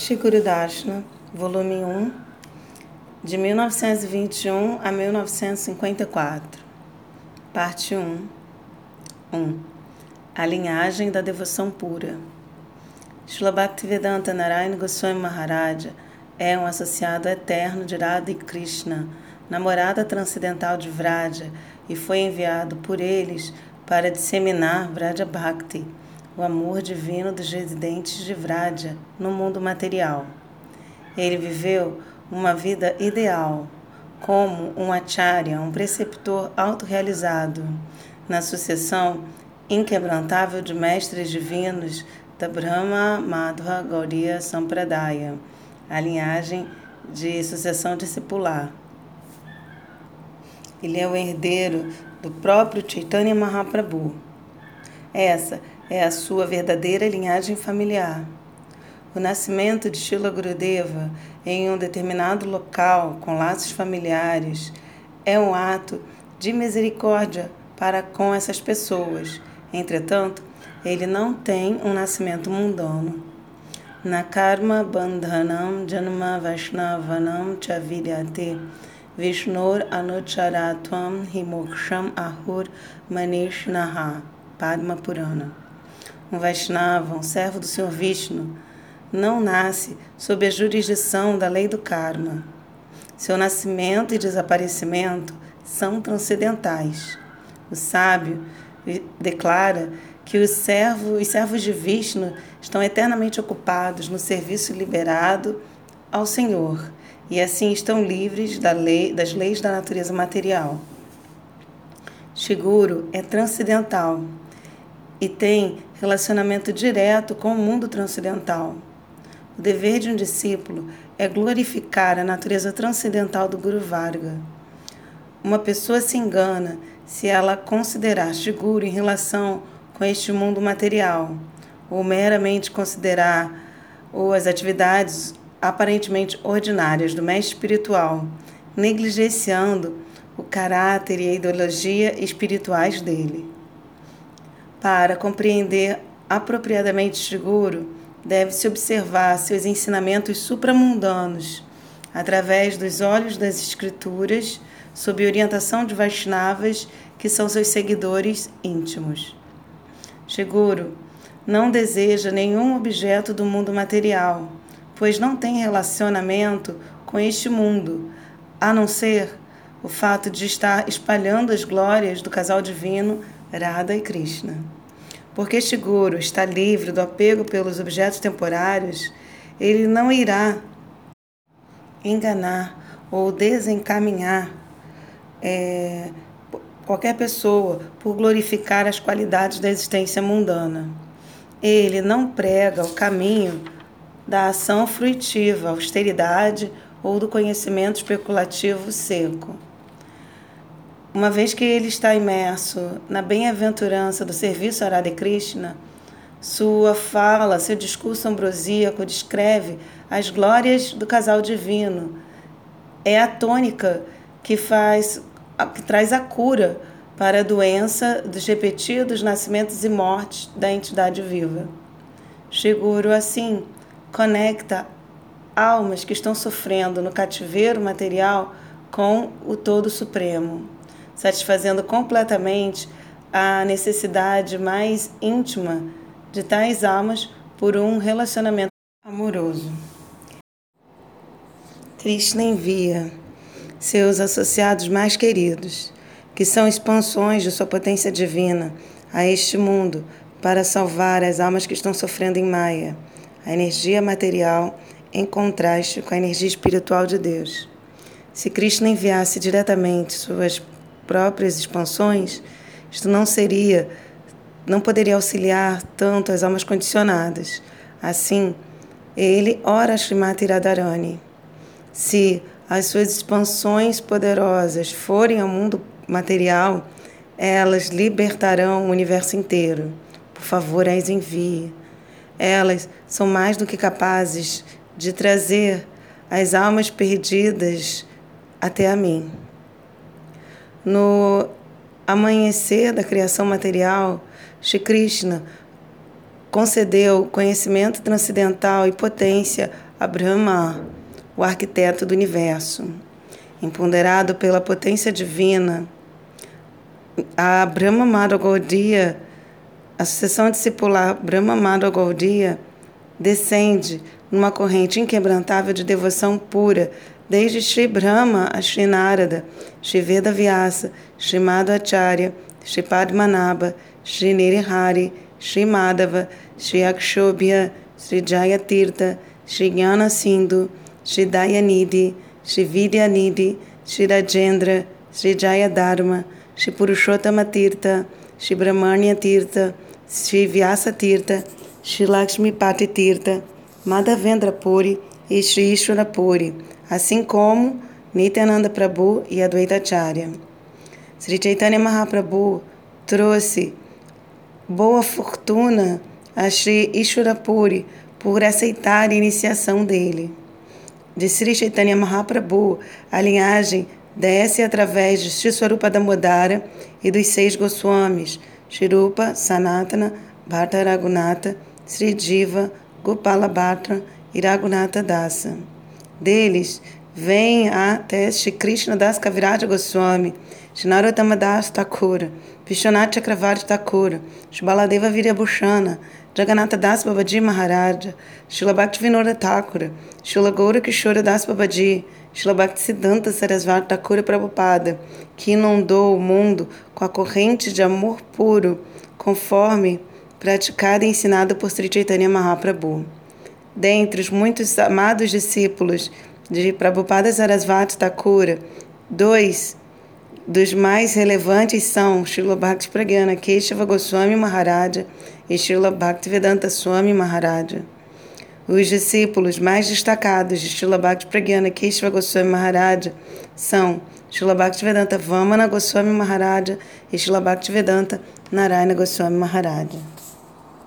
Shikuru Darshana, volume 1, de 1921 a 1954. Parte 1. 1. A linhagem da devoção pura. Srila Bhaktivedanta Narayana Goswami Maharaja é um associado eterno de Radha e Krishna, namorada transcendental de Vraja, e foi enviado por eles para disseminar Vraja Bhakti, o amor divino dos residentes de Vraja no mundo material. Ele viveu uma vida ideal, como um acharya, um preceptor autorrealizado, na sucessão inquebrantável de mestres divinos da Brahma Madhva Gauriya Sampradaya, a linhagem de sucessão discipular. Ele é o herdeiro do próprio Chaitanya Mahaprabhu. Essa é a sua verdadeira linhagem familiar. O nascimento de Shila Gurudeva em um determinado local com laços familiares é um ato de misericórdia para com essas pessoas. Entretanto, ele não tem um nascimento mundano. Na karma bandhanam janma vaishnavanam chavidyate Vishnur anucharatvam himoksham ahur manishnaha Padma Purana um Vaishnava, um servo do Senhor Vishnu, não nasce sob a jurisdição da lei do karma. Seu nascimento e desaparecimento são transcendentais. O sábio declara que os servos, os servos de Vishnu estão eternamente ocupados no serviço liberado ao Senhor e assim estão livres da lei, das leis da natureza material. Shiguro é transcendental e tem relacionamento direto com o mundo transcendental. O dever de um discípulo é glorificar a natureza transcendental do Guru Varga. Uma pessoa se engana se ela considerar Guru em relação com este mundo material, ou meramente considerar ou as atividades aparentemente ordinárias do mestre espiritual, negligenciando o caráter e a ideologia espirituais dele. Para compreender apropriadamente seguro, deve-se observar seus ensinamentos supramundanos através dos olhos das Escrituras, sob orientação de Vaishnavas, que são seus seguidores íntimos. Seguro não deseja nenhum objeto do mundo material, pois não tem relacionamento com este mundo, a não ser o fato de estar espalhando as glórias do casal divino Radha e Krishna. Porque este guru está livre do apego pelos objetos temporários, ele não irá enganar ou desencaminhar é, qualquer pessoa por glorificar as qualidades da existência mundana. Ele não prega o caminho da ação fruitiva, austeridade ou do conhecimento especulativo seco. Uma vez que ele está imerso na bem-aventurança do serviço a Radha Krishna, sua fala, seu discurso ambrosíaco descreve as glórias do casal divino. É a tônica que faz que traz a cura para a doença dos repetidos nascimentos e mortes da entidade viva. Shiguro, assim, conecta almas que estão sofrendo no cativeiro material com o Todo Supremo satisfazendo completamente a necessidade mais íntima de tais almas por um relacionamento amoroso. Krishna envia seus associados mais queridos, que são expansões de sua potência divina, a este mundo para salvar as almas que estão sofrendo em Maia, a energia material em contraste com a energia espiritual de Deus. Se Krishna enviasse diretamente suas próprias expansões, isto não seria, não poderia auxiliar tanto as almas condicionadas. Assim, ele ora Srimati Radharani. Se as suas expansões poderosas forem ao mundo material, elas libertarão o universo inteiro. Por favor, as envie. Elas são mais do que capazes de trazer as almas perdidas até a mim. No amanhecer da criação material, Shri Krishna concedeu conhecimento transcendental e potência a Brahma, o arquiteto do universo. Empoderado pela potência divina, a Brahma Madhya Gaudiya, a sucessão discipular Brahma Madhya Gaudiya, descende numa corrente inquebrantável de devoção pura, desde Sri Brahma a Sri Narada, Sri Veda Vyasa, Sri Madhvacharya, Sri Padmanabha, Sri Nirihari, Sri Madhava, Sri Akshobhya, Sri Jayatirtha, Sri Jnana Sindhu, Sri Dayanidhi, Sri Vidyanidhi, Sri Rajendra, Sri Jayadharma, Purushottama Tirtha, Sri Brahmanya Tirtha, Sri Vyasa Tirtha, Sri Lakshmi Pati Tirtha, Madhavendra Puri e Sri Ishwara Puri, assim como Nityananda Prabhu e Advaita Acharya. Sri Chaitanya Mahaprabhu trouxe boa fortuna a Sri Ishwara Puri por aceitar a iniciação dele. De Sri Chaitanya Mahaprabhu, a linhagem desce através de Sri Swarupa Damodara e dos seis Goswamis, Shirupa, Sanatana, Bhatta Raghunatha, Sri Diva, Gopala Bhatta e Raghunatha Dasa. Deles vem até Shri Krishna Das Kaviraja Goswami, Shinarottama Das Thakura, Vishwanath Chakravarti Thakura, Shbaladeva Viryabhushana, Jagannatha Das Babaji Maharaja, Shila Bhaktivinoda Thakura, Shila Gaura Kishora Das Babaji, Shila Bhaktisiddhanta Sarasvati Thakura Prabhupada, que inundou o mundo com a corrente de amor puro, conforme praticada e ensinada por Sri Chaitanya Mahaprabhu. Dentre os muitos amados discípulos de Prabhupada Sarasvati Thakura, dois dos mais relevantes são Srila Bhakti Pragyana Keshava Goswami Maharaja e Srila Bhaktivedanta Swami Maharaja. Os discípulos mais destacados de Srila Bhakti Pragyana Keshava Goswami Maharaja são Srila Bhaktivedanta Vamana Goswami Maharaja e Srila Bhaktivedanta Narayana Goswami Maharaja.